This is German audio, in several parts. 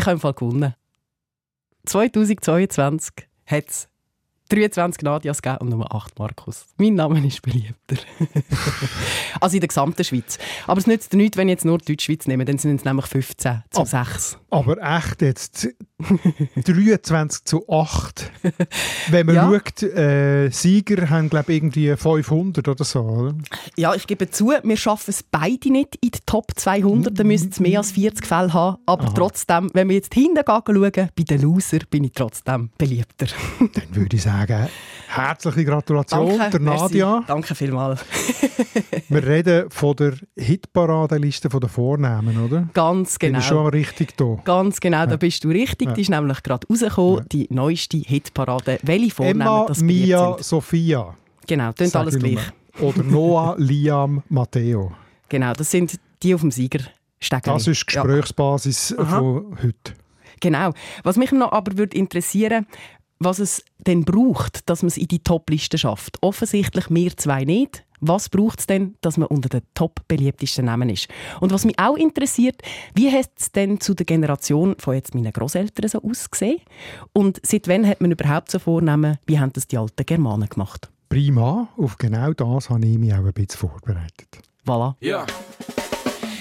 Ich habe im Fall gewonnen. 2022 hat es 23 Nadias gegeben und nur 8 Markus. Mein Name ist beliebter. also in der gesamten Schweiz. Aber es nützt nichts, wenn ich jetzt nur die Deutschschweiz nehme, dann sind es nämlich 15 zu 6. Aber echt jetzt 23 zu 8. Wenn man ja. schaut, äh, Sieger haben glaube ich irgendwie 500 oder so, oder? Ja, ich gebe zu, wir schaffen es beide nicht in die Top 200, dann müssten es mehr als 40 Fälle haben. Aber Aha. trotzdem, wenn wir jetzt hinten schauen, bei den Loser bin ich trotzdem beliebter. dann würde ich sagen, sagen, herzliche Gratulation Danke, der Nadia. Merci. Danke vielmals. Wir reden von der Hitparadeliste der Vornamen, oder? Ganz genau. Bin ich schon richtig da? Ganz genau, da bist du richtig. Ja. Die ist nämlich gerade rausgekommen, ja. die neueste Hitparade. Welche Vornamen Emma, das Mia, sind. Sophia. Genau, klingt alles gleich. Oder Noah, Liam, Matteo. Genau, das sind die auf dem Sieger. Das ist die Gesprächsbasis ja. von heute. Genau. Was mich noch aber würde interessieren, was es denn braucht, dass man es in die Top-Liste schafft. Offensichtlich wir zwei nicht. Was braucht es denn, dass man unter den top beliebtesten Namen ist? Und was mich auch interessiert, wie hat es denn zu der Generation von jetzt meinen Großeltern so ausgesehen? Und seit wann hat man überhaupt so Vornamen? Wie haben das die alten Germanen gemacht? Prima, auf genau das habe ich mich auch ein bisschen vorbereitet. Voilà. Ja.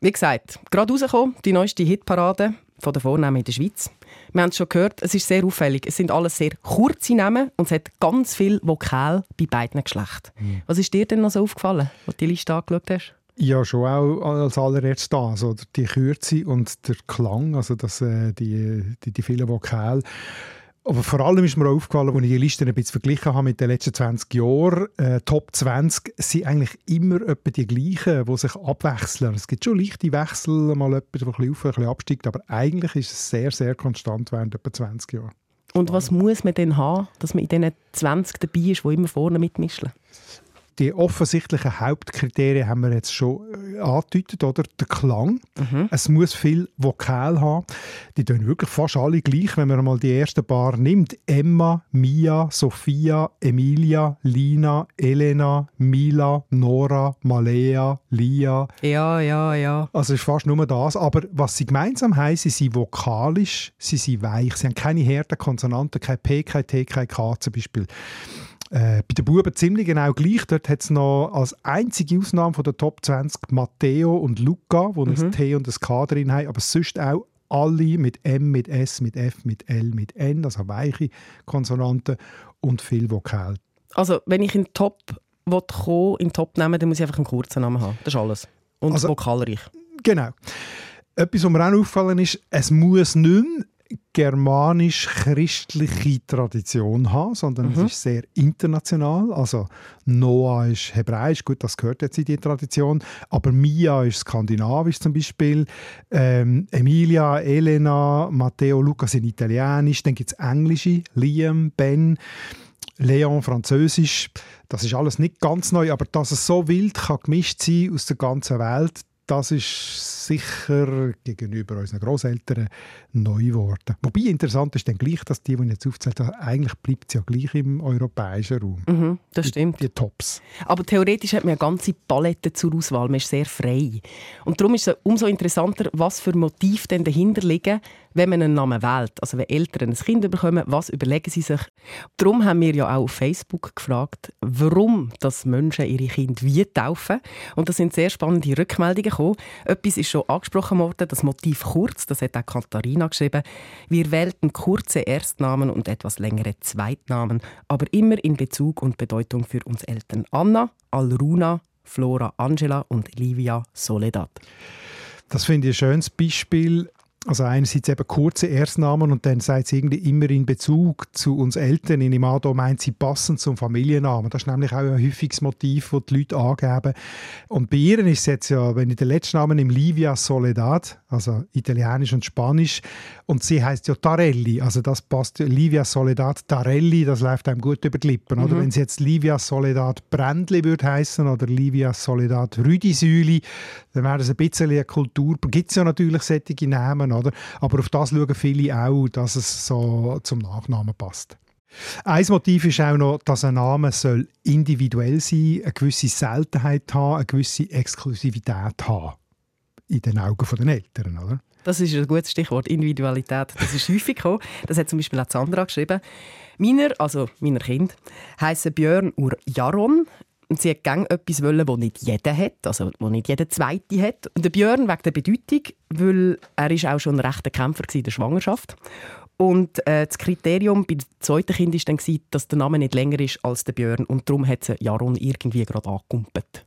Wie gesagt, gerade rausgekommen, die neueste Hitparade von der Vornamen in der Schweiz. Wir haben es schon gehört, es ist sehr auffällig. Es sind alles sehr kurze Namen und es hat ganz viel Vokal bei beiden Geschlechtern. Mhm. Was ist dir denn noch so aufgefallen, als du die Liste angeschaut hast? Ja, schon auch als allererstes das, also die Kürze und der Klang, also das, äh, die, die, die vielen Vokale. Aber vor allem ist mir aufgefallen, als ich die Liste ein bisschen verglichen habe mit den letzten 20 Jahren, äh, Top 20 sind eigentlich immer etwa die gleichen, die sich abwechseln. Es gibt schon leichte Wechsel, mal jemand, der ein bisschen auf, ein bisschen absteigt, aber eigentlich ist es sehr, sehr konstant während etwa 20 Jahren. Und was muss man denn haben, dass man in diesen 20 dabei ist, die immer vorne mitmischen? Die offensichtlichen Hauptkriterien haben wir jetzt schon äh, angedeutet, oder? Der Klang. Mhm. Es muss viel Vokal haben. Die tun wirklich fast alle gleich, wenn man mal die ersten paar nimmt. Emma, Mia, Sophia, Emilia, Lina, Elena, Mila, Nora, Malea, Lia. Ja, ja, ja. Also es ist fast nur das. Aber was sie gemeinsam haben, sie sind vokalisch, sie sind weich. Sie haben keine harten Konsonanten, kein P, kein T, kein K zum Beispiel. Äh, bei den Buben ziemlich genau gleich. Dort hat es noch als einzige Ausnahme von der Top 20 Matteo und Luca, wo mhm. ein T und ein K drin haben, aber sonst auch alle mit M, mit S, mit F, mit L, mit N, also weiche Konsonanten und viel Vokal. Also wenn ich in Top kommen, in Top nehmen, dann muss ich einfach einen kurzen Namen haben. Das ist alles. Und also, vokalreich. Genau. Etwas, was mir auch aufgefallen ist, es muss nicht mehr germanisch-christliche Tradition haben, sondern mhm. es ist sehr international. Also Noah ist hebräisch, gut, das gehört jetzt in die Tradition, aber Mia ist skandinavisch zum Beispiel. Ähm, Emilia, Elena, Matteo, Luca sind italienisch. Dann gibt es englische, Liam, Ben. Leon, Französisch, das ist alles nicht ganz neu, aber dass es so wild kann gemischt sein aus der ganzen Welt, das ist sicher gegenüber unseren Großeltern neu geworden. Wobei interessant ist dann gleich, dass die, die ich jetzt aufzählt habe, eigentlich bleibt es ja gleich im europäischen Raum. Mhm, das stimmt. Die, die, Tops. Aber theoretisch hat man eine ganze Palette zur Auswahl. Man ist sehr frei. Und darum ist es umso interessanter, was für Motive denn dahinter liegen, wenn man einen Namen wählt. Also wenn Eltern ein Kind bekommen, was überlegen sie sich? Darum haben wir ja auch auf Facebook gefragt, warum das Menschen ihre Kinder wie taufen. Und da sind sehr spannende Rückmeldungen gekommen. Etwas ist schon angesprochen worden, das Motiv kurz, das hat auch Katharina geschrieben. Wir wählten kurze Erstnamen und etwas längere Zweitnamen, aber immer in Bezug und Bedeutung für uns Eltern. Anna, Alruna, Flora Angela und Livia Soledad. Das finde ich ein schönes Beispiel Also einerseits eben kurze Erstnamen und dann sagt sie irgendwie immer in Bezug zu uns Eltern. In Imado meint sie passend zum Familiennamen. Das ist nämlich auch ein häufiges Motiv, das die Leute angeben. Und bei ihr ist es jetzt ja, wenn ich den letzten Namen nehme, Livia Soledad, also italienisch und spanisch, und sie heißt ja Tarelli, also das passt, Livia Soledad Tarelli, das läuft einem gut über die Lippen. Mhm. Oder wenn sie jetzt Livia Soledad Brändli würde heißen oder Livia Soledad Rüdisüli, dann wäre das ein bisschen eine Kultur. Gibt es ja natürlich solche Namen, oder? Aber auf das schauen viele auch, dass es so zum Nachnamen passt. Ein Motiv ist auch noch, dass ein Name soll individuell sein, eine gewisse Seltenheit haben, eine gewisse Exklusivität haben. In den Augen der Eltern, oder? Das ist ein gutes Stichwort, Individualität. Das ist häufig gekommen. Das hat zum Beispiel auch Sandra geschrieben. Meiner, also meiner Kind, heißen Björn Ur Jaron. Und sie hat gerne etwas wollen, das nicht jeder hat, also wo nicht jeder Zweite hat. Und der Björn wegen der Bedeutung, weil er ist auch schon ein rechter Kämpfer in der Schwangerschaft. Und äh, das Kriterium bei dem zweiten Kind war dann, dass der Name nicht länger ist als der Björn. Und darum hat sie Jaron irgendwie gerade angekumpelt.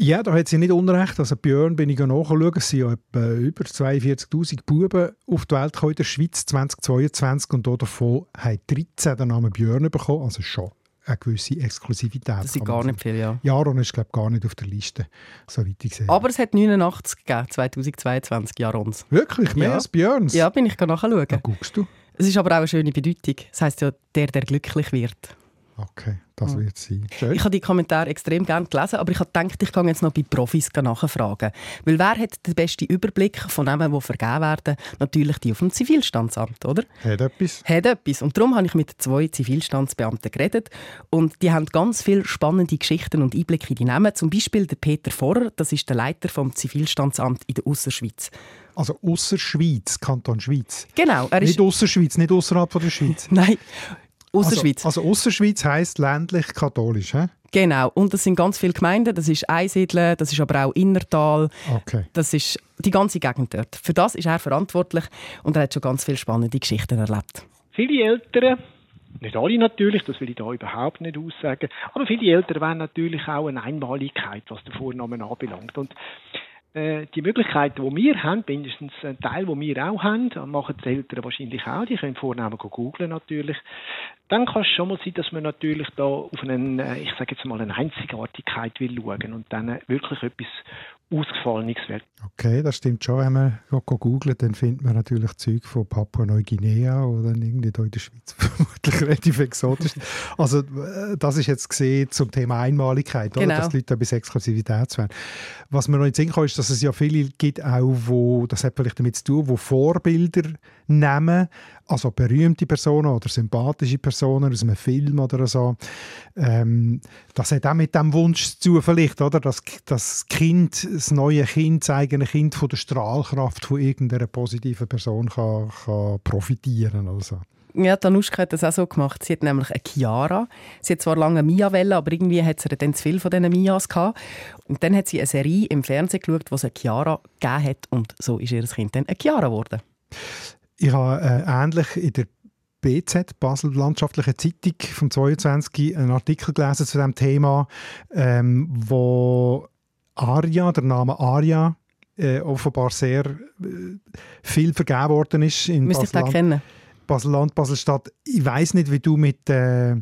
Ja, da hat sie nicht unrecht. Also Björn bin ich nachschauen. Es sind ja etwa über 42'000 Buben auf die Welt in der Schweiz 2022 und davon haben 13 den Namen Björn bekommen. Also schon eine gewisse Exklusivität. Das sind gar nicht viele, ja. Jaron ist, glaube gar nicht auf der Liste, soweit ich sehe. Aber es hat 89 gegeben, 2022 Jarons. Wirklich? Mehr ja. als Björns? Ja, bin ich nachschauen. Da guckst du. Es ist aber auch eine schöne Bedeutung. Das heisst ja, der, der glücklich wird. Okay, das wird sein. Schön. Ich habe die Kommentare extrem gerne gelesen, aber ich habe gedacht, ich kann jetzt noch bei Profis nachfragen. Weil wer hat den besten Überblick von denen, die vergeben werden? Natürlich die auf dem Zivilstandsamt, oder? Hat etwas. Hat etwas. Und darum habe ich mit zwei Zivilstandsbeamten geredet und die haben ganz viele spannende Geschichten und Einblicke in die Namen. Zum Beispiel der Peter Vorer, das ist der Leiter vom Zivilstandsamt in der Ausserschweiz. Also Ausserschweiz, Kanton Schweiz. Genau. Er ist nicht Ausserschweiz, nicht außerhalb der Schweiz. Nein. Ausserschweiz. Also, also Ausserschweiz heisst ländlich-katholisch, hä? Genau. Und das sind ganz viele Gemeinden. Das ist Einsiedeln, das ist aber auch Innertal. Okay. Das ist die ganze Gegend dort. Für das ist er verantwortlich und er hat schon ganz viele spannende Geschichten erlebt. Viele Eltern nicht alle natürlich, das will ich da überhaupt nicht aussagen. Aber viele Eltern wollen natürlich auch eine Einmaligkeit, was den Vornamen anbelangt. Und die Möglichkeiten, die wir haben, mindestens ein Teil, den wir auch haben, machen die Eltern wahrscheinlich auch, die können Vornamen googeln natürlich, dann kann es schon mal sein, dass man natürlich da auf einen, äh, ich sage jetzt mal, eine Einzigartigkeit will schauen und dann wirklich etwas Ausgefallenes wird. Okay, das stimmt schon. Wenn man googelt, dann findet man natürlich Zeug von Papua-Neuguinea oder irgendwie da in der Schweiz vermutlich relativ exotisch. Also äh, das ist jetzt gesehen zum Thema Einmaligkeit, genau. oder? dass die Leute etwas Exklusivität haben. Was man noch nicht sehen kann, ist, dass es ja viele gibt, auch wo, das hat vielleicht damit zu tun, wo Vorbilder nehmen, also berühmte Personen oder sympathische Personen aus einem Film oder so. Ähm, das hat auch mit dem Wunsch zu vielleicht, oder? Dass das Kind, das neue Kind, das eigene Kind von der Strahlkraft von irgendeiner positiven Person kann, kann profitieren also. Ja, Danuschka hat das auch so gemacht. Sie hat nämlich eine Chiara. Sie hat zwar lange Mia Welle, aber irgendwie hat sie dann zu viel von diesen Mias gehabt. Und dann hat sie eine Serie im Fernsehen geschaut, wo es eine Chiara gegeben hat. Und so ist ihr Kind dann eine Chiara geworden. Ich habe äh, ähnlich in der BZ, Basel Landschaftliche Zeitung vom 22 einen Artikel gelesen zu diesem Thema, ähm, wo Aria, der Name Aria, äh, offenbar sehr äh, viel vergeben worden ist. In Müsste ich kennen. Basel-Land, Basel-Stadt. Ich weiß nicht, wie du mit äh,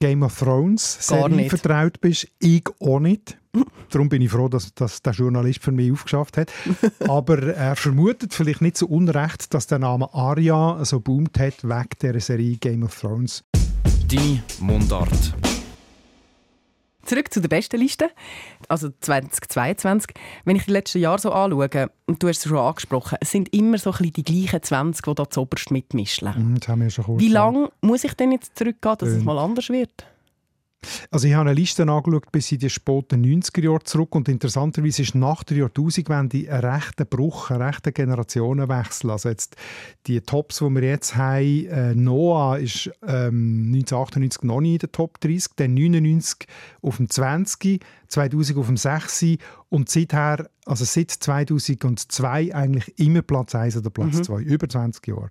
Game of Thrones Serie vertraut bist. Ich auch nicht. Darum bin ich froh, dass, dass der Journalist für mich aufgeschafft hat. Aber er vermutet vielleicht nicht so unrecht, dass der Name Arya so boomt hat wegen der Serie Game of Thrones. Die Mundart. Zurück zu der besten Liste, also 2022. Wenn ich die letzten Jahre so anschaue, und du hast es schon angesprochen, es sind immer so ein die gleichen 20, die da zuoberst mitmischen. Mm, das haben wir schon kurz Wie lange muss ich denn jetzt zurückgehen, dass es mal anders wird? Also ich habe eine Liste angeschaut bis in die späten 90er Jahre zurück und interessanterweise ist nach der Jahrtausendwende ein rechter Bruch, ein rechter Generationenwechsel. Also jetzt die Tops, die wir jetzt haben, äh, Noah ist ähm, 1998 noch nicht in der Top 30, dann 99 auf dem 20, 2000 auf dem 6 und seither, also seit 2002 eigentlich immer Platz 1 oder Platz mhm. 2, über 20 Jahre.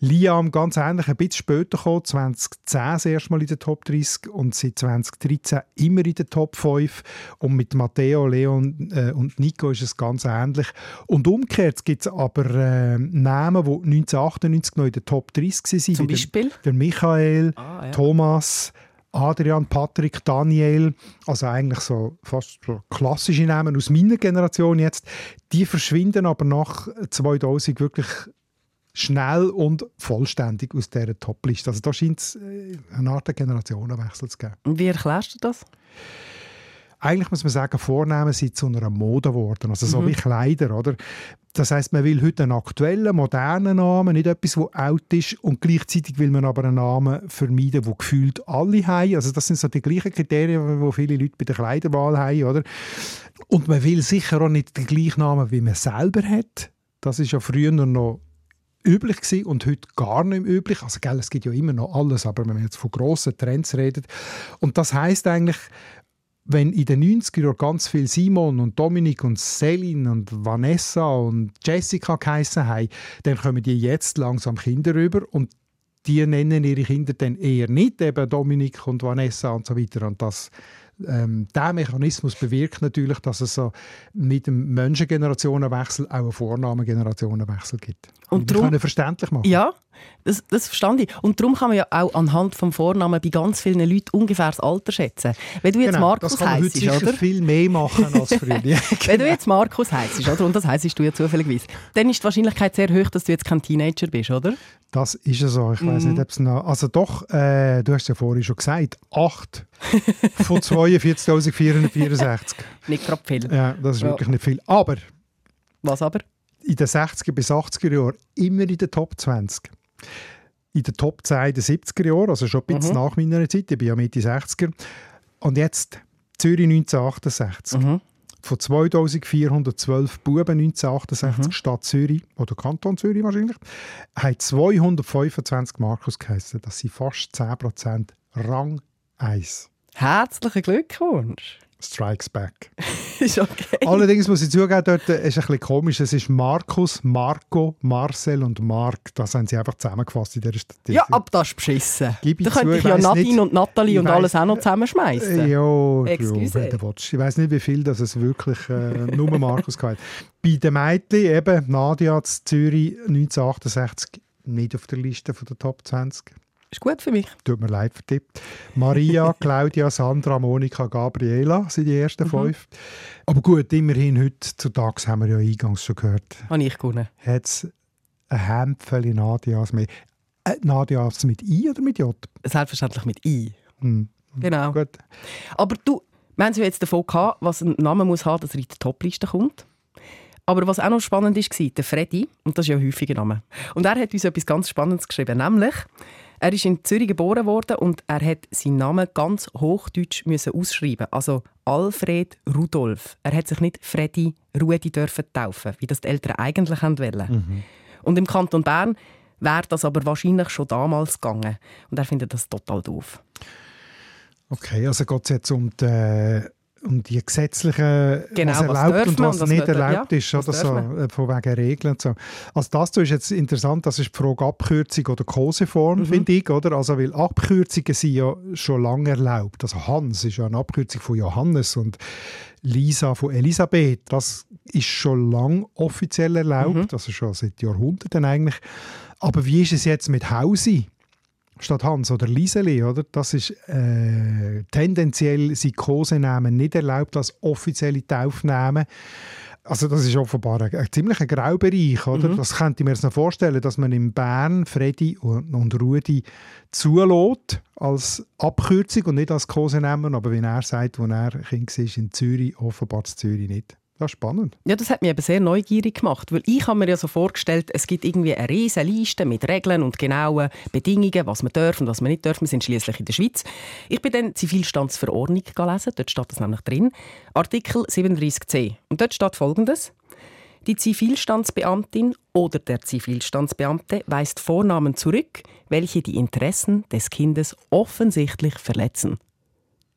Liam ganz ähnlich, ein bisschen später gekommen, 2010 das erste Mal in der Top 30 und seit 2013 immer in der Top 5 und mit Matteo, Leon äh, und Nico ist es ganz ähnlich. Und umgekehrt gibt es aber äh, Namen, die 1998 noch in der Top 30 waren. Zum Beispiel? Der, der Michael, ah, ja. Thomas, Adrian, Patrick, Daniel, also eigentlich so fast klassische Namen aus meiner Generation jetzt, die verschwinden aber nach 2000 wirklich schnell und vollständig aus dieser Top-Liste. Also da scheint es äh, eine Art Generationenwechsel zu geben. Wie erklärst du das? Eigentlich muss man sagen, Vornamen sind zu einer Mode geworden, also so mhm. wie Kleider, oder? Das heißt, man will heute einen aktuellen, modernen Namen, nicht etwas, der alt ist und gleichzeitig will man aber einen Namen vermeiden, wo gefühlt alle haben. Also das sind so die gleichen Kriterien, die viele Leute bei der Kleiderwahl haben, oder? Und man will sicher auch nicht den gleichen Namen, wie man selber hat. Das ist ja früher noch üblich gewesen und heute gar nicht mehr üblich. Also gell, es gibt ja immer noch alles, aber wenn man jetzt von grossen Trends redet. Und das heißt eigentlich, wenn in den 90er Jahren ganz viel Simon und Dominik und Celine und Vanessa und Jessica geheissen haben, dann kommen die jetzt langsam Kinder rüber und die nennen ihre Kinder dann eher nicht, eben Dominik und Vanessa und so weiter. Und das ähm, der Mechanismus bewirkt natürlich, dass es so mit dem Menschengenerationenwechsel auch einen Vornamengenerationenwechsel gibt. Und, drum, können verständlich machen. Ja, das, das verstand ich. Und darum kann man ja auch anhand vom Vornamen bei ganz vielen Leuten ungefähr das Alter schätzen. Wenn du jetzt genau, Markus heute oder? viel mehr machen als früher. genau. Wenn du jetzt Markus heisst, oder? Und das heisst du ja zufälligerweise, dann ist die Wahrscheinlichkeit sehr hoch, dass du jetzt kein Teenager bist, oder? Das ist ja so. Ich weiß mm. nicht, ob es noch. Also doch, äh, du hast es ja vorhin schon gesagt, 8 von 42.464. nicht gerade viel. Ja, das ist ja. wirklich nicht viel. Aber. Was aber? In den 60er bis 80er Jahren immer in den Top 20. In den Top 10 in den 70er Jahren, also schon ein bisschen mhm. nach meiner Zeit, ich bin ja Mitte 60er. Und jetzt Zürich 1968. Mhm von 2412 Buben 1968, mhm. Stadt Zürich oder Kanton Zürich wahrscheinlich, haben 225 Markus geheißen. Das sind fast 10% Rang 1. Herzlichen Glückwunsch! Strikes Back. ist okay. Allerdings muss ich zugeben, dort ist ein bisschen komisch. Es ist Markus, Marco, Marcel und Mark. Das haben sie einfach zusammengefasst in dieser Statistik. Ja, aber das ist beschissen. Gib da könnte ich ja Nadine nicht, und Nathalie und alles auch noch zusammenschmeißen. Ja, Excuse. willst. Ich weiß nicht, wie viel das es wirklich äh, nur Markus gab. Bei den Mädchen, eben Nadia zu Zürich 1968, nicht auf der Liste der Top 20. Ist gut für mich. Tut mir leid dich. Maria, Claudia, Sandra, Monika, Gabriela sind die ersten mhm. fünf. Aber gut, immerhin heutzutage haben wir ja eingangs schon gehört. Habe ich gewonnen. Hat es ein Hämpfchen Nadias mehr. Äh, Nadias mit I oder mit J? Selbstverständlich mit I. Hm. Genau. Gut. Aber du, wir haben ja jetzt davon gehabt, was ein Name muss haben, dass er in die Topliste kommt. Aber was auch noch spannend war, der Freddy, und das ist ja ein häufiger Name. Und er hat uns etwas ganz Spannendes geschrieben, nämlich er ist in Zürich geboren worden und er hat seinen Namen ganz hochdeutsch müssen ausschreiben, also Alfred Rudolf. Er hat sich nicht Freddy Rudi dürfen taufen, wie das die Eltern eigentlich wollten. Mhm. Und im Kanton Bern wäre das aber wahrscheinlich schon damals gegangen. Und er findet das total doof. Okay, also geht es jetzt um die um die gesetzlichen, genau, was erlaubt was und was, was nicht erlaubt ja, ist, oder so, äh, von wegen Regeln. So. Also das ist jetzt interessant, das ist die Frage Abkürzung oder Koseform, mhm. finde ich, oder? Also, weil Abkürzungen sind ja schon lange erlaubt. Also Hans ist ja eine Abkürzung von Johannes und Lisa von Elisabeth, das ist schon lange offiziell erlaubt, mhm. also schon seit Jahrhunderten eigentlich. Aber wie ist es jetzt mit Hausi? Statt Hans oder Liseli, oder? Das ist äh, tendenziell sind Kosenamen nicht erlaubt als offizielle Taufnamen. Also das ist offenbar ein, ein ziemlicher Graubereich, oder? Mhm. Das könnte ich mir jetzt noch vorstellen, dass man in Bern Freddy und, und Rudi zulässt als Abkürzung und nicht als Kosenamen, aber wie er sagt, als er Kind war in Zürich, offenbar in Zürich nicht. Das ist spannend. Ja, das hat mich eben sehr neugierig gemacht, weil ich habe mir ja so vorgestellt, es gibt irgendwie eine riesige Liste mit Regeln und genauen Bedingungen, was man darf und was man nicht darf. Wir sind schließlich in der Schweiz. Ich bin dann Zivilstandsverordnung gelesen, dort steht das nämlich drin, Artikel 37c. Und dort steht Folgendes: Die Zivilstandsbeamtin oder der Zivilstandsbeamte weist Vornamen zurück, welche die Interessen des Kindes offensichtlich verletzen.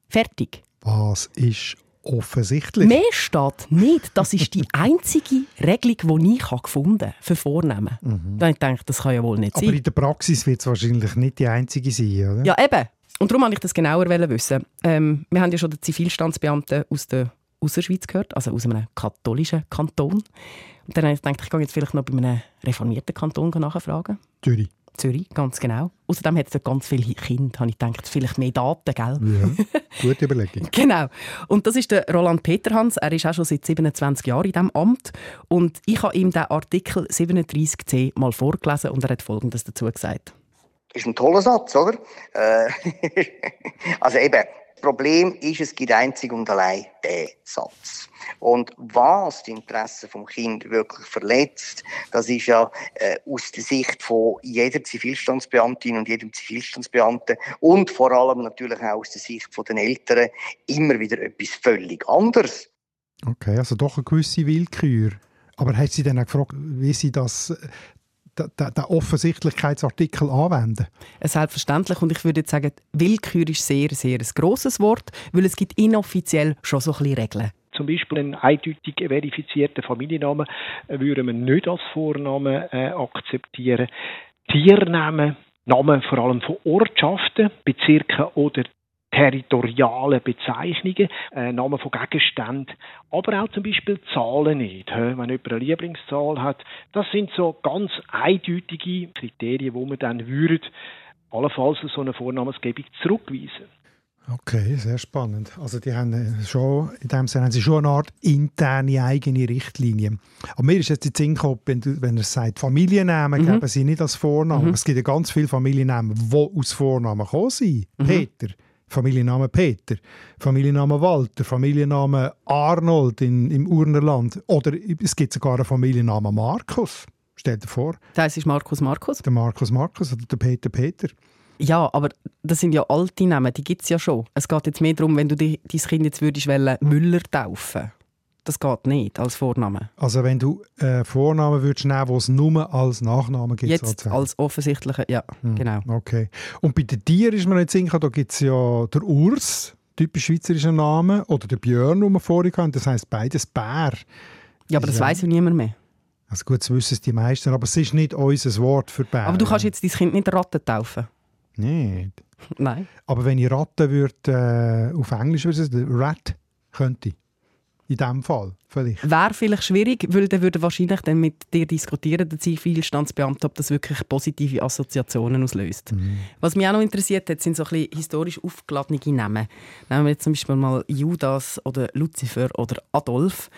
Fertig. Was ist offensichtlich. Mehr steht nicht. Das ist die einzige Regelung, die ich gefunden habe für Vornehmen. Mhm. Da habe ich das kann ja wohl nicht Aber sein. Aber in der Praxis wird es wahrscheinlich nicht die einzige sein, oder? Ja, eben. Und darum wollte ich das genauer wissen. Ähm, wir haben ja schon den Zivilstandsbeamten aus der Ausserschweiz gehört, also aus einem katholischen Kanton. Und dann habe ich gedacht, ich gehe jetzt vielleicht noch bei einem reformierten Kanton nachfragen. Zürich. Zürich, ganz genau. Außerdem hat es dort ganz viele Kinder, habe ich gedacht, vielleicht mehr Daten, gell? Ja, gute Überlegung. genau. Und das ist der Roland Peterhans. Er ist auch schon seit 27 Jahren in diesem Amt. Und ich habe ihm den Artikel 37c mal vorgelesen und er hat Folgendes dazu gesagt. Das ist ein toller Satz, oder? Äh, also eben, Problem ist, es gibt einzig und allein den Satz. Und was die Interessen vom Kind wirklich verletzt, das ist ja äh, aus der Sicht von jeder Zivilstandsbeamtin und jedem Zivilstandsbeamten und vor allem natürlich auch aus der Sicht von den Eltern immer wieder etwas völlig anderes. Okay, also doch eine gewisse Willkür. Aber hat sie dann auch gefragt, wie sie das den, den Offensichtlichkeitsartikel anwenden? Selbstverständlich. Und ich würde jetzt sagen, Willkür ist sehr, sehr ein grosses Wort, weil es gibt inoffiziell schon so ein bisschen Regeln. Zum Beispiel einen eindeutig verifizierten Familiennamen äh, würden wir nicht als Vornamen äh, akzeptieren. Tiernamen, Namen vor allem von Ortschaften, Bezirken oder territoriale Bezeichnungen, äh, Namen von Gegenständen, aber auch zum Beispiel Zahlen nicht. Wenn jemand eine Lieblingszahl hat, das sind so ganz eindeutige Kriterien, wo man dann würde allenfalls so eine Vornamensgebung zurückweisen. Okay, sehr spannend. Also die haben äh, schon, in dem Sinne haben sie schon eine Art interne eigene Richtlinie. Aber mir ist jetzt die Sinn gekommen, wenn, du, wenn er sagt, Familiennamen mhm. geben sie nicht als Vornamen. Mhm. Es gibt ja ganz viele Familiennamen, die aus Vornamen kommen sind. Mhm. Peter. Familienname Peter, Familienname Walter, Familienname Arnold in, im Urnerland oder es gibt sogar einen Familiennamen Markus. Stell dir vor. Das ist Markus Markus. Der Markus Markus oder der Peter Peter. Ja, aber das sind ja alte Namen, die gibt es ja schon. Es geht jetzt mehr darum, wenn du dein Kind jetzt würdest Müller taufen das geht nicht als Vorname. Also wenn du äh, Vornamen würdest nehmen, wo es nur als Nachname gibt? Jetzt sozusagen. als offensichtliche, ja, hm, genau. Okay. Und bei den Tieren ist mir nicht sicher, da gibt es ja der Urs, typisch schweizerischer Name, oder der Björn, den wir vorhin hatten, das heisst beides Bär. Ja, aber das ja. weiß ja niemand mehr. Also gut, das wissen es die meisten, aber es ist nicht unser Wort für Bär. Aber du kannst jetzt dein Kind nicht Ratten taufen? Nicht. Nein. Aber wenn ich Ratte würde, äh, auf Englisch würde es Rat könnte in diesem Fall vielleicht. Wäre vielleicht schwierig, weil dann würde wahrscheinlich dann mit dir diskutieren, der Zivilstandsbeamte, ob das wirklich positive Assoziationen auslöst. Mhm. Was mich auch noch interessiert hat, sind so ein bisschen historisch aufgeladene Namen. Nehmen wir jetzt zum Beispiel mal Judas oder Lucifer oder Adolf.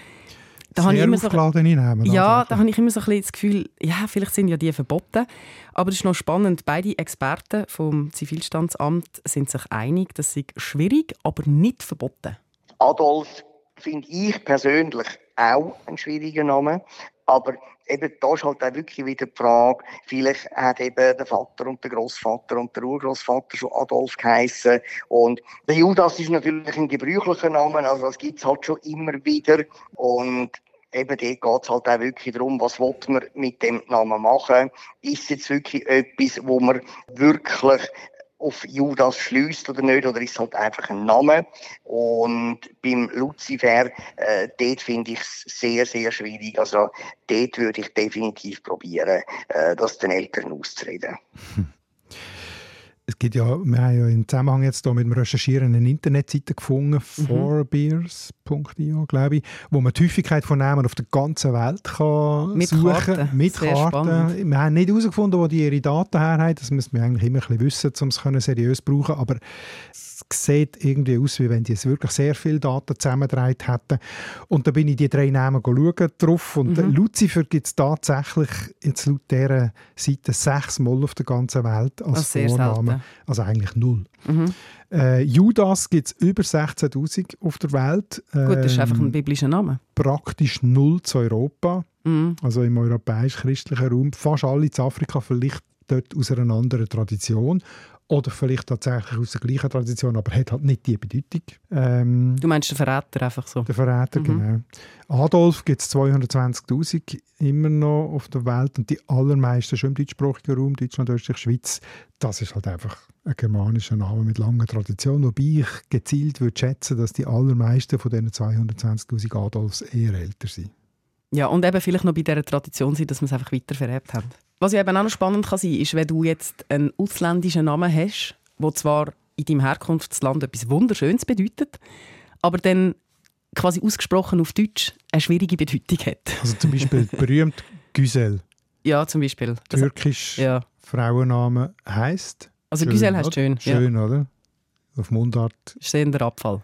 Da Sehr habe ich immer so, Namen. Ja, da habe ich immer so ein bisschen das Gefühl, ja, vielleicht sind ja die verboten. Aber es ist noch spannend, beide Experten vom Zivilstandsamt sind sich einig, das ist schwierig, aber nicht verboten. Adolf finde ich persönlich auch ein schwieriger Name. Aber eben da ist halt auch wirklich wieder die Frage, vielleicht hat eben der Vater und der Großvater und der Urgroßvater schon Adolf geheißen. Und der Judas ist natürlich ein gebräuchlicher Name, also das gibt es halt schon immer wieder. Und eben dort geht es halt auch wirklich darum, was will man mit dem Namen machen. Ist jetzt wirklich etwas, wo man wirklich auf Judas schließt oder nicht, oder ist halt einfach ein Name. Und beim Lucifer, äh, dort finde ich es sehr, sehr schwierig. Also dort würde ich definitiv probieren, äh, das den Eltern auszureden. Es gibt ja, wir haben ja im Zusammenhang jetzt hier mit dem Recherchieren eine Internetseite gefunden, mhm. forbeers.io, glaube ich, wo man die Häufigkeit von Namen auf der ganzen Welt kann mit suchen Karten. Mit Sehr Karten. Spannend. Wir haben nicht herausgefunden, wo die ihre Daten her haben. Das müssen wir eigentlich immer ein bisschen wissen, um es seriös zu brauchen. Aber sieht irgendwie aus, wie wenn die jetzt wirklich sehr viele Daten zusammengetragen hätten. Und da bin ich die drei Namen schauen drauf und mhm. Lucifer gibt es tatsächlich jetzt laut dieser Seite sechsmal auf der ganzen Welt als Vorname. Also eigentlich null. Mhm. Äh, Judas gibt es über 16'000 auf der Welt. Gut, das ist einfach ein ähm, biblischer Name. Praktisch null zu Europa. Mhm. Also im europäisch-christlichen Raum. Fast alle in Afrika, vielleicht dort aus einer anderen Tradition. Oder vielleicht tatsächlich aus der gleichen Tradition, aber hat halt nicht die Bedeutung. Ähm, du meinst den Verräter einfach so? Der Verräter, mhm. genau. Adolf gibt es 220'000 immer noch auf der Welt und die allermeisten schon im deutschsprachigen Raum, Deutschland, Österreich, Schweiz. Das ist halt einfach ein germanischer Name mit langer Tradition, wobei ich gezielt würde schätzen, dass die allermeisten von diesen 220'000 Adolfs eher älter sind. Ja, und eben vielleicht noch bei dieser Tradition sind, dass wir es einfach weiter vererbt haben. Was ja eben auch noch spannend kann sein, ist, wenn du jetzt einen ausländischen Namen hast, der zwar in deinem Herkunftsland etwas Wunderschönes bedeutet, aber dann quasi ausgesprochen auf Deutsch eine schwierige Bedeutung hat. Also zum Beispiel berühmt Güsel. Ja, zum Beispiel. Türkisch ja. Frauenname heisst. Also Güsel heißt schön. Schön, ja. oder? Auf Mundart. Stehender Abfall.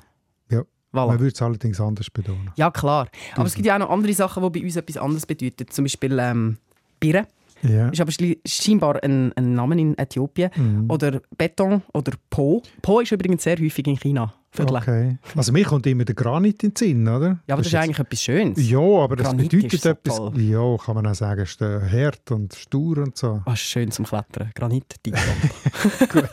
Ja. Voilà. Man würde es allerdings anders betonen. Ja, klar. Aber es gibt ja auch noch andere Sachen, die bei uns etwas anderes bedeuten. Zum Beispiel ähm, Birre. Ja. Ist aber scheinbar ein, ein Name in Äthiopien. Mhm. Oder Beton oder Po. Po ist übrigens sehr häufig in China. Okay. Also mir kommt immer der Granit in den Sinn, oder? Ja, aber das, das ist eigentlich etwas Schönes. Ja, aber das Granit bedeutet so etwas. Toll. Ja, kann man auch sagen, ist hart und stur und so. Ah, schön zum Klettern. Granit, Gut.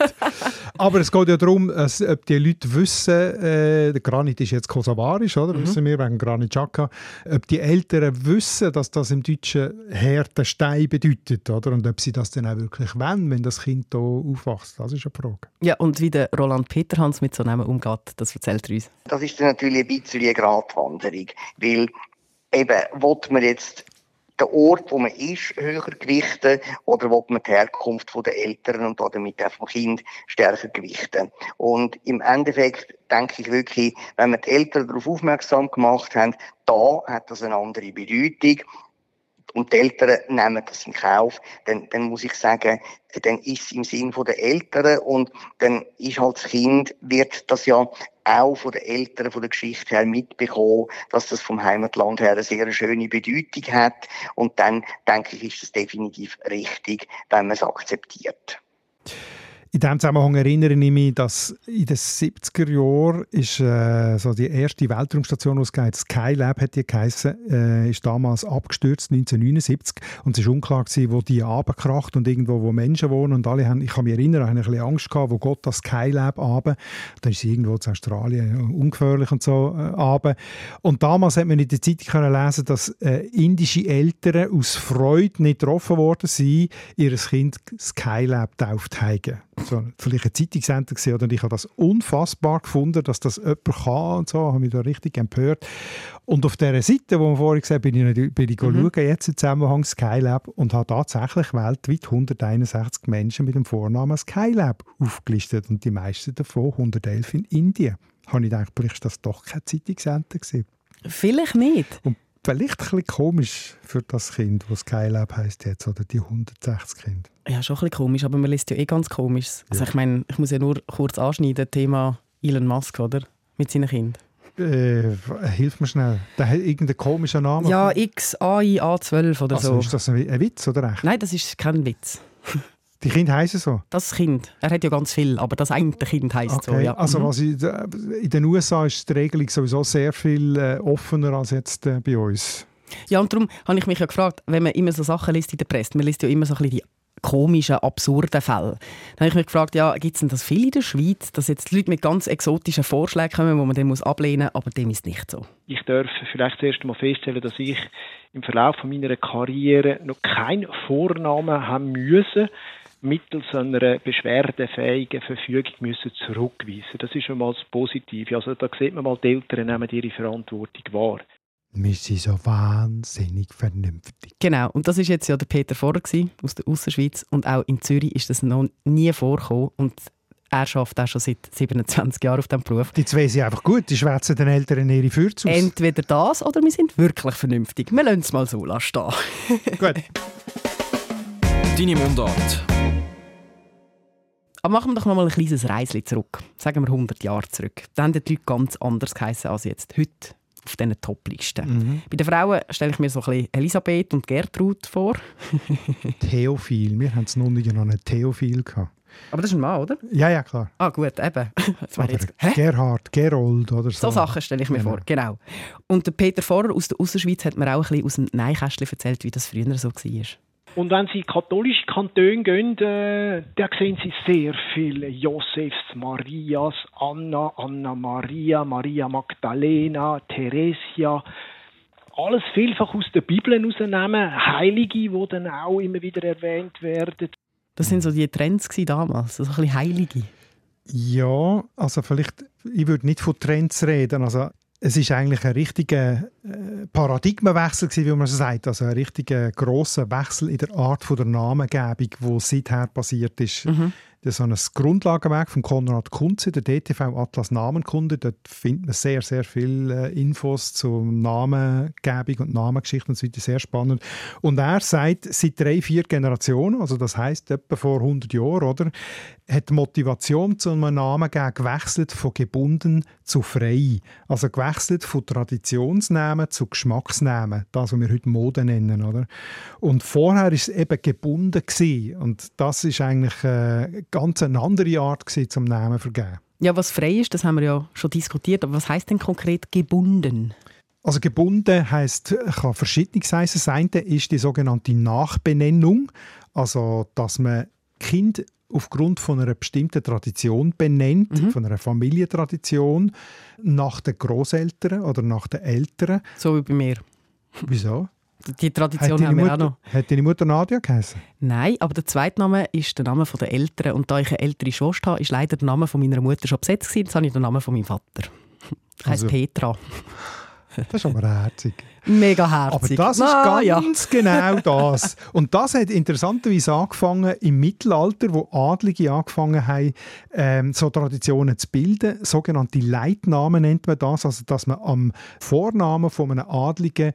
Aber es geht ja darum, dass, ob die Leute wissen, äh, der Granit ist jetzt kosovarisch, oder? Mhm. Wissen wir wegen Granit Xhaka. Ob die Eltern wissen, dass das im Deutschen harter Stein bedeutet, oder? Und ob sie das dann auch wirklich wollen, wenn das Kind hier aufwächst. Das ist eine Frage. Ja, und wie der Roland Peterhans mit so einem umgeht, das erzählt er uns. Das ist dann natürlich ein bisschen eine Gratwanderung, weil eben, will man jetzt den Ort, wo man ist, höher gewichten oder will man die Herkunft der Eltern und damit auch vom Kind stärker gewichten. Und im Endeffekt denke ich wirklich, wenn wir die Eltern darauf aufmerksam gemacht haben, da hat das eine andere Bedeutung und die Eltern nehmen das in Kauf, dann, dann muss ich sagen, dann ist es im Sinn der Eltern und dann ist halt das Kind, wird das ja auch von den Eltern von der Geschichte her mitbekommen, dass das vom Heimatland her eine sehr schöne Bedeutung hat und dann denke ich, ist es definitiv richtig, wenn man es akzeptiert. In diesem Zusammenhang erinnere ich mich, dass in den 70er Jahren ist, äh, so die erste Weltraumstation ausgegangen, Skylab hat die geheissen, äh, ist damals abgestürzt, 1979. Und es war unklar, gewesen, wo die runterkracht und irgendwo, wo Menschen wohnen. Und alle haben, ich kann mich erinnern, haben ein bisschen Angst gehabt, wo Gott das Skylab runter. Da ist sie irgendwo zu Australien, äh, ungefährlich und so, äh. Und damals hat man in der Zeitung können lesen, dass äh, indische Eltern aus Freude nicht getroffen worden sind, ihr Kind Skylab getauft haben so vielleicht ein Zeitungssender gesehen und ich habe das unfassbar gefunden, dass das jemand kann und so, habe mich da richtig empört. Und auf dieser Seite, wo man vorhin gesagt bin ich, bin ich mhm. schauen, jetzt im Zusammenhang Skylab und habe tatsächlich weltweit 161 Menschen mit dem Vornamen Skylab aufgelistet und die meisten davon, 111 in Indien. Habe ich gedacht, vielleicht ist das doch kein Zeitungssender gewesen. Vielleicht nicht. Und vielleicht ein bisschen komisch für das Kind, das Skylab heisst jetzt, oder die 160 Kinder. Ja, schon ein bisschen komisch, aber man liest ja eh ganz komisch. Also ich meine, ich muss ja nur kurz anschneiden, Thema Elon Musk, oder? Mit seinen Kindern. Äh, hilf mir schnell. Der hat irgendeinen komischen Namen. Ja, X, AI, A12 oder also, so. Ist das ein Witz oder echt? Nein, das ist kein Witz. Die Kinder heißen so? Das Kind. Er hat ja ganz viel, aber das eigentliche Kind heißt okay. so. Ja. Also mhm. was in, in, den USA ist die Regelung sowieso sehr viel äh, offener als jetzt äh, bei uns. Ja, und darum habe ich mich ja gefragt, wenn man immer so Sachen liest in der Presse, man liest ja immer so ein bisschen die komischen, absurden Fälle. Dann habe ich mich gefragt, ja, gibt es denn das viel in der Schweiz, dass jetzt Leute mit ganz exotischen Vorschlägen kommen, die man dann muss ablehnen muss, aber dem ist nicht so. Ich darf vielleicht zuerst einmal feststellen, dass ich im Verlauf meiner Karriere noch keinen Vornamen haben müssen, mittels einer beschwerdefähigen Verfügung müssen zurückweisen. Das ist schon mal das Positive. Also da sieht man mal, die Eltern nehmen ihre Verantwortung wahr. Wir sind so wahnsinnig vernünftig. Genau, und das war jetzt ja der Peter Vorher aus der Ausserschweiz und auch in Zürich ist das noch nie vorgekommen und er arbeitet auch schon seit 27 Jahren auf diesem Beruf. Die zwei sind einfach gut, die schwätzen den Eltern ihre Fürze aus. Entweder das oder wir sind wirklich vernünftig. Wir lassen es mal so stehen. gut. Deine Mundart. Aber machen wir doch noch mal ein kleines Reisli zurück. Sagen wir 100 Jahre zurück. Dann haben die Leute ganz anders geheißen als jetzt. Heute auf diesen Top-Listen. Mhm. Bei den Frauen stelle ich mir so ein bisschen Elisabeth und Gertrud vor. Theophil. Wir haben es noch nicht noch einen Theophil gehabt. Aber das ist ein Mann, oder? Ja, ja, klar. Ah, gut, eben. Jetzt, Gerhard, Gerold oder so. So Sachen stelle ich mir genau. vor, genau. Und der Peter Vorer aus der Ausserschweiz hat mir auch ein bisschen aus dem Neinkästchen erzählt, wie das früher so war. Und wenn Sie in katholische Kantone gehen, äh, da sehen Sie sehr viele Josefs, Marias, Anna, Anna Maria, Maria Magdalena, Theresia. Alles vielfach aus der Bibel herausnehmen. Heilige, die dann auch immer wieder erwähnt werden. Das sind so die Trends damals, so ein bisschen Heilige. Ja, also vielleicht, ich würde nicht von Trends reden. Also es ist eigentlich ein richtiger äh, Paradigmenwechsel wie man so sagt, also ein richtiger grosser Wechsel in der Art von der Namengebung, wo seither passiert ist. Mhm. Das ist ein Grundlagenwerk von Konrad Kunze, der DTV Atlas Namenkunde. Dort findet man sehr, sehr viele äh, Infos zur Namengebung und Namengeschichte und so weiter. Sehr spannend. Und er sagt, seit drei, vier Generationen, also das heißt etwa vor 100 Jahren, oder, hat die Motivation zu einem Namen gewechselt von gebunden zu frei. Also gewechselt von Traditionsnamen zu Geschmacksnamen. Das, was wir heute Mode nennen. Oder? Und vorher war es eben gebunden. Gewesen. Und das ist eigentlich äh, ganz eine andere Art gewesen, zum Namen vergeben. Ja, was frei ist, das haben wir ja schon diskutiert. Aber was heißt denn konkret gebunden? Also gebunden heißt kann verschiedenes heißen. Das eine ist die sogenannte Nachbenennung, also dass man Kind aufgrund von einer bestimmten Tradition benennt, mhm. von einer Familientradition, nach den Großeltern oder nach den Eltern. So wie bei mir. Wieso? Die Tradition haben wir Mutter, auch noch. Hat deine Mutter Nadia geheißen? Nein, aber der zweite Name ist der Name der Eltern. Und da ich eine ältere Schwester habe, ist leider der Name von meiner Mutter schon besetzt. Gewesen. Jetzt habe ich den Namen von meinem Vater. Ich heiße also. Petra. Das ist aber herzig. Mega herzig. Aber das ist ah, ganz ja. genau das. Und das hat interessanterweise angefangen im Mittelalter, wo Adlige angefangen haben, ähm, so Traditionen zu bilden. Sogenannte Leitnamen nennt man das, also dass man am Vornamen von einem Adligen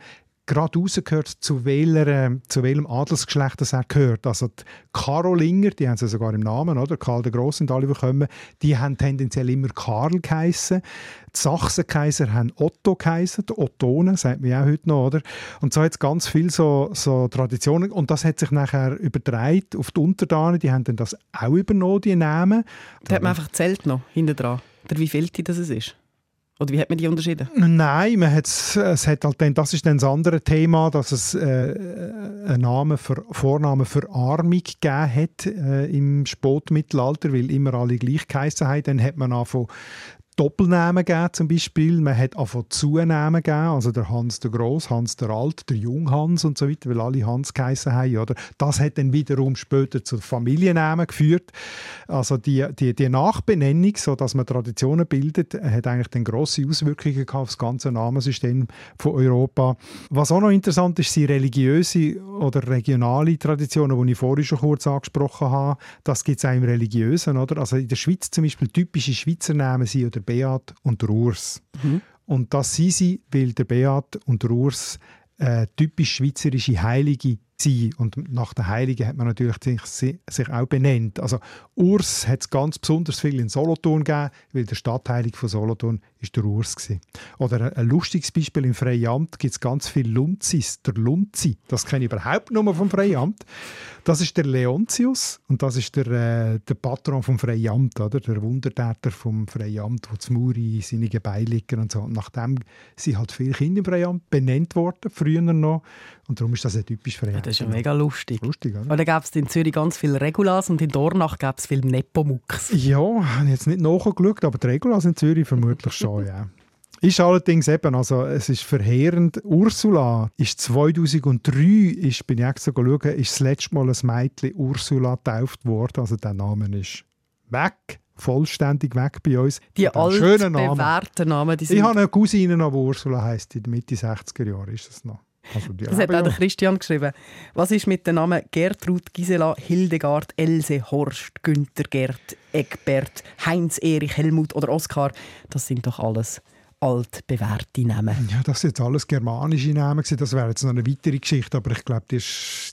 gerade rausgehört, zu, welcher, zu welchem Adelsgeschlecht das er gehört. Also die Karolinger, die haben sie sogar im Namen, oder? Karl der Grosse und alle, die kommen, die haben tendenziell immer Karl geheissen. Die Sachsenkaiser haben Otto geheissen, die Ottonen, sagt man ja heute noch, oder? Und so hat es ganz viele so, so Traditionen und das hat sich nachher übertragen auf die Untertanen, die haben dann das auch übernommen, die Namen. Da hat man einfach zählt noch, hinten dran, wie viel das ist? Oder wie hat man die unterschieden? Nein, man es hat halt dann, das ist dann das andere Thema, dass es äh, einen Namen für, Vornamen für Armung gegeben hat äh, im Spätmittelalter, weil immer alle gleich geheissen haben. Dann hat man angefangen, Doppelnamen gegeben, zum Beispiel. Man hat auch Zunamen gegeben, also der Hans der Groß, Hans der Alt, der Junghans und so weiter, weil alle Hans geheissen haben. Oder? Das hat dann wiederum später zu Familiennamen geführt. Also die, die, die Nachbenennung, so dass man Traditionen bildet, hat eigentlich dann grosse Auswirkungen auf das ganze Namensystem von Europa. Was auch noch interessant ist, sind religiöse oder regionale Traditionen, die ich vorhin schon kurz angesprochen habe. Das gibt es auch im Religiösen. Oder? Also in der Schweiz zum Beispiel typische Schweizer Namen sind oder Beat und der Urs. Mhm. Und das sind sie, weil der Beat und der Urs äh, typisch schweizerische Heilige sein. Und nach den Heiligen hat man natürlich sich, sich auch benannt. Also Urs hat es ganz besonders viel in Solothurn gegeben, weil der Stadtheilige von Solothurn ist der Urs gewesen. Oder ein, lustiges Beispiel im Freiamt gibt es ganz viele Lunzis. Der Lunzi, das kenne ich überhaupt nur vom Freiamt. Das ist der Leontius und das ist der, äh, der Patron vom Freiamt, oder? der Wundertäter vom Freiamt, wo zu Muri seine Gebeine liegen und so. Und nachdem sind halt viele Kinder im Freiamt benannt worden, früher noch. Und darum ist das ein typisch Freiamt. Ja, das ist ja mega lustig. lustig oder? Dann gab es in Zürich ganz viele Regulas und in Dornach gab es viele Nepomux. Ja, habe ich jetzt nicht nachgeschaut, aber die Regulas in Zürich vermutlich schon, ja. Ist allerdings eben, also es ist verheerend. Ursula ist 2003, ist, bin ich extra schauen, ist das letzte Mal ein Mädchen Ursula getauft worden. Also der Name ist weg vollständig weg bei uns. Die alten, bewährten Namen. Die ich habe eine Cousine, die Ursula heisst, in der Mitte 60er Jahre ist das noch. Also das hat auch der Christian geschrieben. Was ist mit den Namen Gertrud, Gisela, Hildegard, Else, Horst, Günther, Gerd, Egbert, Heinz, Erich, Helmut oder Oskar? Das sind doch alles altbewährte Namen. Ja, das sind jetzt alles germanische Namen. Das wäre jetzt noch eine weitere Geschichte, aber ich glaube, die,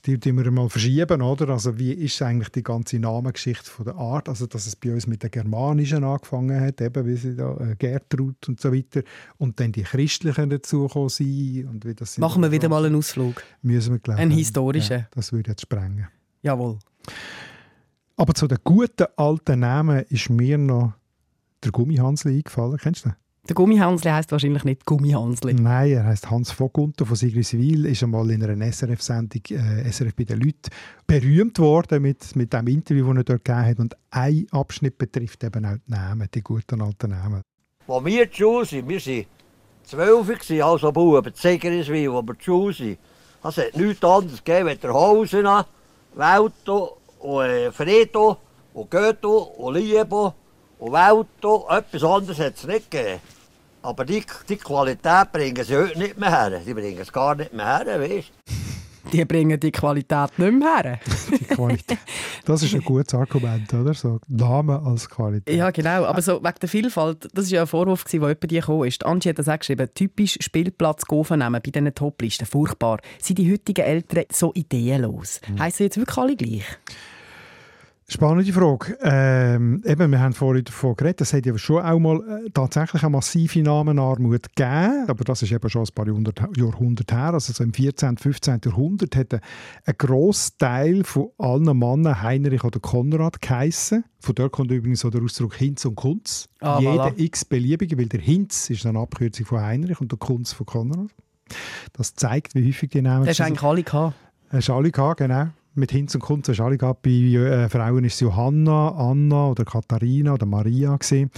die, die wir mal verschieben, oder? Also wie ist eigentlich die ganze Namengeschichte von der Art? Also dass es bei uns mit den germanischen angefangen hat, eben wie sie da äh, Gertrud und so weiter, und dann die christlichen dazugekommen sind und wie das Machen wir wieder mal einen Ausflug. Müssen wir glauben. Einen historischen. Ja, das würde jetzt sprengen. Jawohl. Aber zu den guten alten Namen ist mir noch der Gummihansli eingefallen. Kennst du den? Der Gummihansli heisst wahrscheinlich nicht Gummihansli. Nein, er heißt Hans Vogunter von Sigriswil, ist einmal in einer SRF-Sendung äh, SRF bei den Leuten berühmt worden mit, mit dem Interview, das er dort gegeben hat. Und ein Abschnitt betrifft eben auch die Namen, die guten alten Namen. Als wir zu Hause sind, wir waren zwölf, also Buben, Sigriswil, wo wir zu Hause sind. Es hat nichts anderes gegeben als der Hausen, Welto und äh, Fredo und Goethe und Liebe und Welto. Etwas anderes hat es nicht gegeben. Aber die, die Qualität bringen sie heute nicht mehr her. Die bringen es gar nicht mehr her, weißt Die bringen die Qualität nicht mehr her. die Qualität. Das ist ein gutes Argument, oder? So Namen als Qualität. Ja, genau. Aber so wegen der Vielfalt, das war ja ein Vorwurf, der jemand die gekommen ist. Angie hat das auch geschrieben. Typisch Spielplatz nehmen bei diesen Toplisten. Furchtbar. Sind die heutigen Eltern so ideenlos? Mhm. Heissen jetzt wirklich alle gleich? Spannende Frage. Ähm, eben, wir haben vorhin davon geredet, es hat ja schon auch mal äh, tatsächlich eine massive Namenarmut gegeben, aber das ist eben schon ein paar Jahrhunderte her, also so im 14., 15. Jahrhundert hat ein, ein Großteil von allen Männern Heinrich oder Konrad geheissen. Von dort kommt übrigens so der Ausdruck Hinz und Kunz. Ah, Jeder voilà. x-beliebige, weil der Hinz ist eine Abkürzung von Heinrich und der Kunz von Konrad. Das zeigt, wie häufig die Namen... Das hast eigentlich alle gehabt. Hast alle gehabt, genau mit Hinz und Kunz hast du alle gehabt. Bei äh, Frauen ist es Johanna, Anna oder Katharina oder Maria. Gewesen.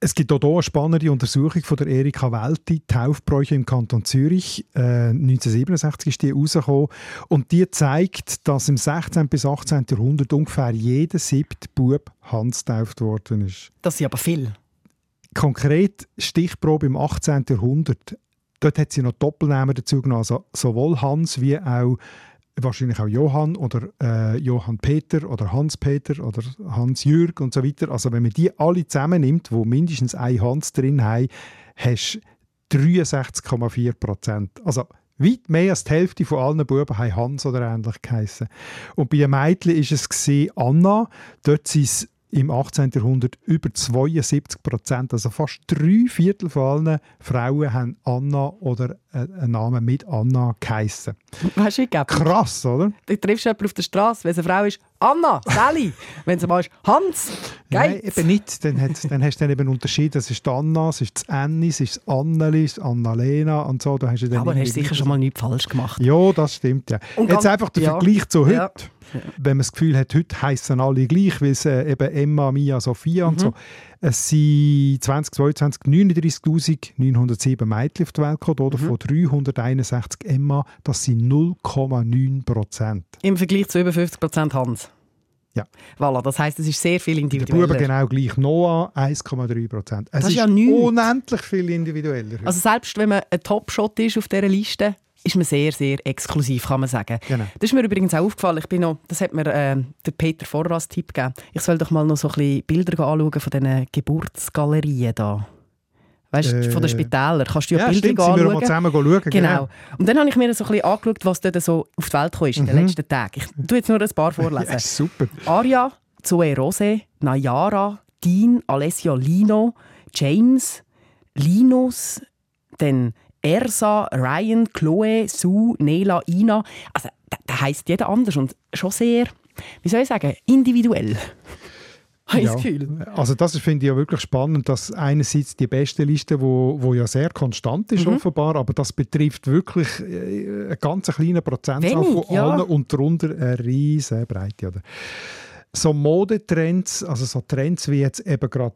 Es gibt auch hier eine spannende Untersuchung von der Erika Welti, Taufbräuche im Kanton Zürich. Äh, 1967 ist die rausgekommen. Und die zeigt, dass im 16. bis 18. Jahrhundert ungefähr jeder siebte Bub Hans getauft worden ist. Das sind aber viel. Konkret Stichprobe im 18. Jahrhundert. Dort hat sie noch Doppelnamen dazu genommen. Also sowohl Hans wie auch wahrscheinlich auch Johann oder äh, Johann Peter oder Hans Peter oder Hans Jürg und so weiter. Also wenn man die alle zusammennimmt, wo mindestens ein Hans drin haben, hast du 63,4 Prozent. Also weit mehr als die Hälfte von allen Buben haben Hans oder ähnlich geheissen. Und bei den Mädchen war es Anna. Dort sind es im 18. Jahrhundert über 72 Prozent, also fast drei Viertel von allen Frauen haben Anna oder äh, einen Namen mit Anna geheissen. Weißt du, Krass, oder? Du triffst jemanden auf der Straße, wenn es eine Frau ist, Anna, Sally. wenn es mal ist, Hans, Nein, eben nicht. Dann, hat, dann hast du dann eben Unterschied. Das ist die Anna, es ist das Annie, es ist das Anneli, es ist Annalena und so. Da hast du dann Aber hast du sicher schon mal nichts falsch gemacht. Ja, das stimmt, ja. Und Jetzt einfach der ja. Vergleich zu heute. Ja. Wenn man das Gefühl hat, heute heißen alle gleich, weil es äh, eben Emma, Mia, Sophia mhm. und so. Es sind 2022 39.907 Mädchen auf der Welt gekommen, oder? Mhm. von 361 Emma. Das sind 0,9 Prozent. Im Vergleich zu über 50 Prozent Hans. Ja. Voilà, das heisst, es ist sehr viel individueller. Der Buben genau gleich. Noah 1,3 Prozent. Es das ist, ja unendlich viel individueller. Also selbst wenn man ein Top-Shot ist auf dieser Liste, ist man sehr, sehr exklusiv, kann man sagen. Genau. Das ist mir übrigens auch aufgefallen. Ich bin noch, das hat mir äh, der Peter Vorrer als Tipp gegeben. Ich soll doch mal noch so ein bisschen Bilder anschauen von diesen Geburtsgalerien da. Weißt du, äh, von den Spitälern. Kannst du ja, ja Bilder stimmt, anschauen. Wir zusammen schauen. Genau. genau. Und dann habe ich mir so ein bisschen angeschaut, was dort so auf die Welt gekommen ist in den mhm. letzten Tagen. Ich tue jetzt nur ein paar vorlesen. ja, super. Aria, Zoe Rose, Nayara, Dean, Alessio Lino, James, Linus, dann Ersa, Ryan, Chloe, Sue, Nela, Ina. Also, da heisst jeder anders und schon sehr, wie soll ich sagen, individuell. Ja, also das finde ich ja wirklich spannend, dass einerseits die beste Liste, wo, wo ja sehr konstant ist mhm. offenbar, aber das betrifft wirklich äh, einen ganz kleinen Prozentzahl von ja. allen und darunter eine riesige Breite. Oder? So Modetrends, also so Trends wie jetzt eben gerade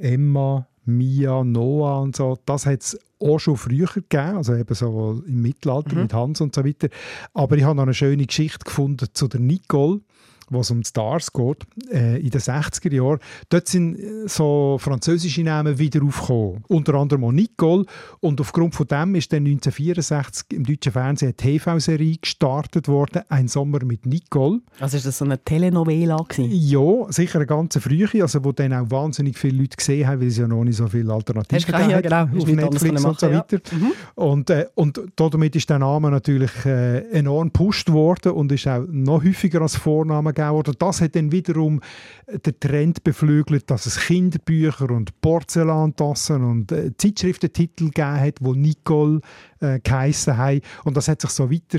äh, Emma, Mia, Noah und so, das hat es auch schon früher gegeben, also eben so im Mittelalter mhm. mit Hans und so weiter. Aber ich habe noch eine schöne Geschichte gefunden zu der Nicole wo es um die Stars geht, äh, in den 60er Jahren, dort sind äh, so französische Namen wieder aufgekommen. Unter anderem auch Nicole. Und aufgrund von dem ist dann 1964 im deutschen Fernsehen eine TV-Serie gestartet worden, «Ein Sommer mit Nicole». Also ist das so eine Telenovela? Gewesen? Ja, sicher eine ganz frühe, also wo dann auch wahnsinnig viele Leute gesehen haben, weil es ja noch nicht so viele Alternativen gab ja, genau. auf Netflix und so weiter. Ja. Mhm. Und, äh, und damit ist der Name natürlich äh, enorm gepusht worden und ist auch noch häufiger als Vorname gegeben oder das hat dann wiederum den Trend beflügelt, dass es Kinderbücher und Porzellantassen und äh, Zeitschriftentitel gegeben hat, wo Nicole äh, geheissen haben. Und das hat sich so weiter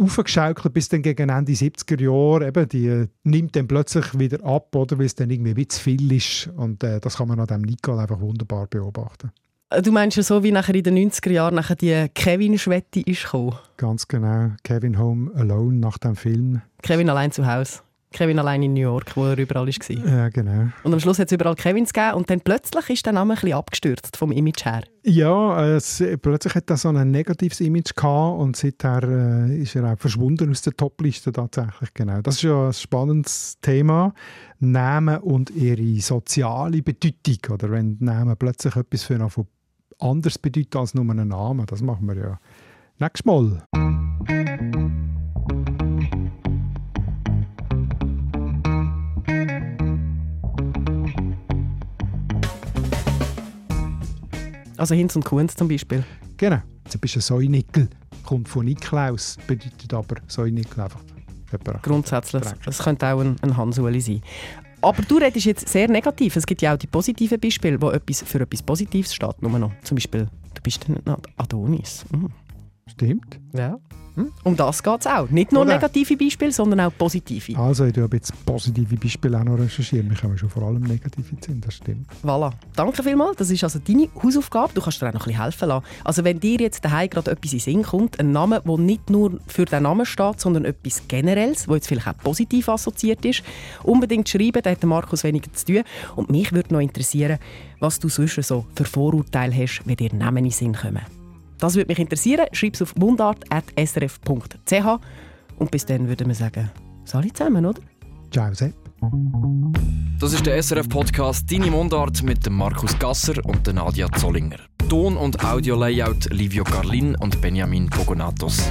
aufgeschaukelt bis dann gegen Ende 70er Jahre. Eben, die äh, nimmt dann plötzlich wieder ab, oder, weil es dann irgendwie wie zu viel ist. Und äh, das kann man an dem Nicole einfach wunderbar beobachten. Du meinst ja so, wie nachher in den 90er Jahren nachher die Kevin-Schwette ist gekommen? Ganz genau. Kevin Home Alone nach dem Film. Kevin allein zu Hause. Kevin allein in New York, wo er überall war. Ja, genau. Und am Schluss hat es überall Kevins gegeben und dann plötzlich ist der Name ein bisschen abgestürzt vom Image her. Ja, es, plötzlich hat er so ein negatives Image gehabt und seither äh, ist er auch verschwunden aus der Topliste tatsächlich. Genau. Das ist ja ein spannendes Thema. Namen und ihre soziale Bedeutung. Oder wenn Namen plötzlich etwas für einen anders bedeuten als nur einen Namen. Das machen wir ja nächstes Mal. Also Hinz und Kunz zum Beispiel. Genau. Zum Beispiel Säunickel kommt von Niklaus, bedeutet aber Säunickel einfach Grundsätzlich. Das könnte auch ein, ein Hansuli sein. Aber du redest jetzt sehr negativ. Es gibt ja auch die positiven Beispiele, wo etwas für etwas Positives steht. Nur noch. Zum Beispiel, du bist ein Adonis. Mhm. Stimmt. Ja. Hm? Um das geht es auch. Nicht nur Oder? negative Beispiele, sondern auch positive. Also, ich habe jetzt positive Beispiele auch noch recherchiert. Wir können schon vor allem negative ziehen, das stimmt. Voilà. Danke vielmals. Das ist also deine Hausaufgabe. Du kannst dir auch noch ein bisschen helfen lassen. Also, wenn dir jetzt daheim gerade etwas in Sinn kommt, ein Name, der nicht nur für den Namen steht, sondern etwas Generelles, das jetzt vielleicht auch positiv assoziiert ist, unbedingt schreiben. Da hat Markus weniger zu tun. Und mich würde noch interessieren, was du sonst so für Vorurteile hast, wenn dir Namen in Sinn kommen. Das würde mich interessieren. Schreib es auf mundart.srf.ch und bis dann würden wir sagen, alle zusammen, oder? Ciao, Sepp. Das ist der SRF-Podcast «Deine Mundart» mit dem Markus Gasser und der Nadia Zollinger. Ton- und Audio-Layout Livio Carlin und Benjamin Pogonatos.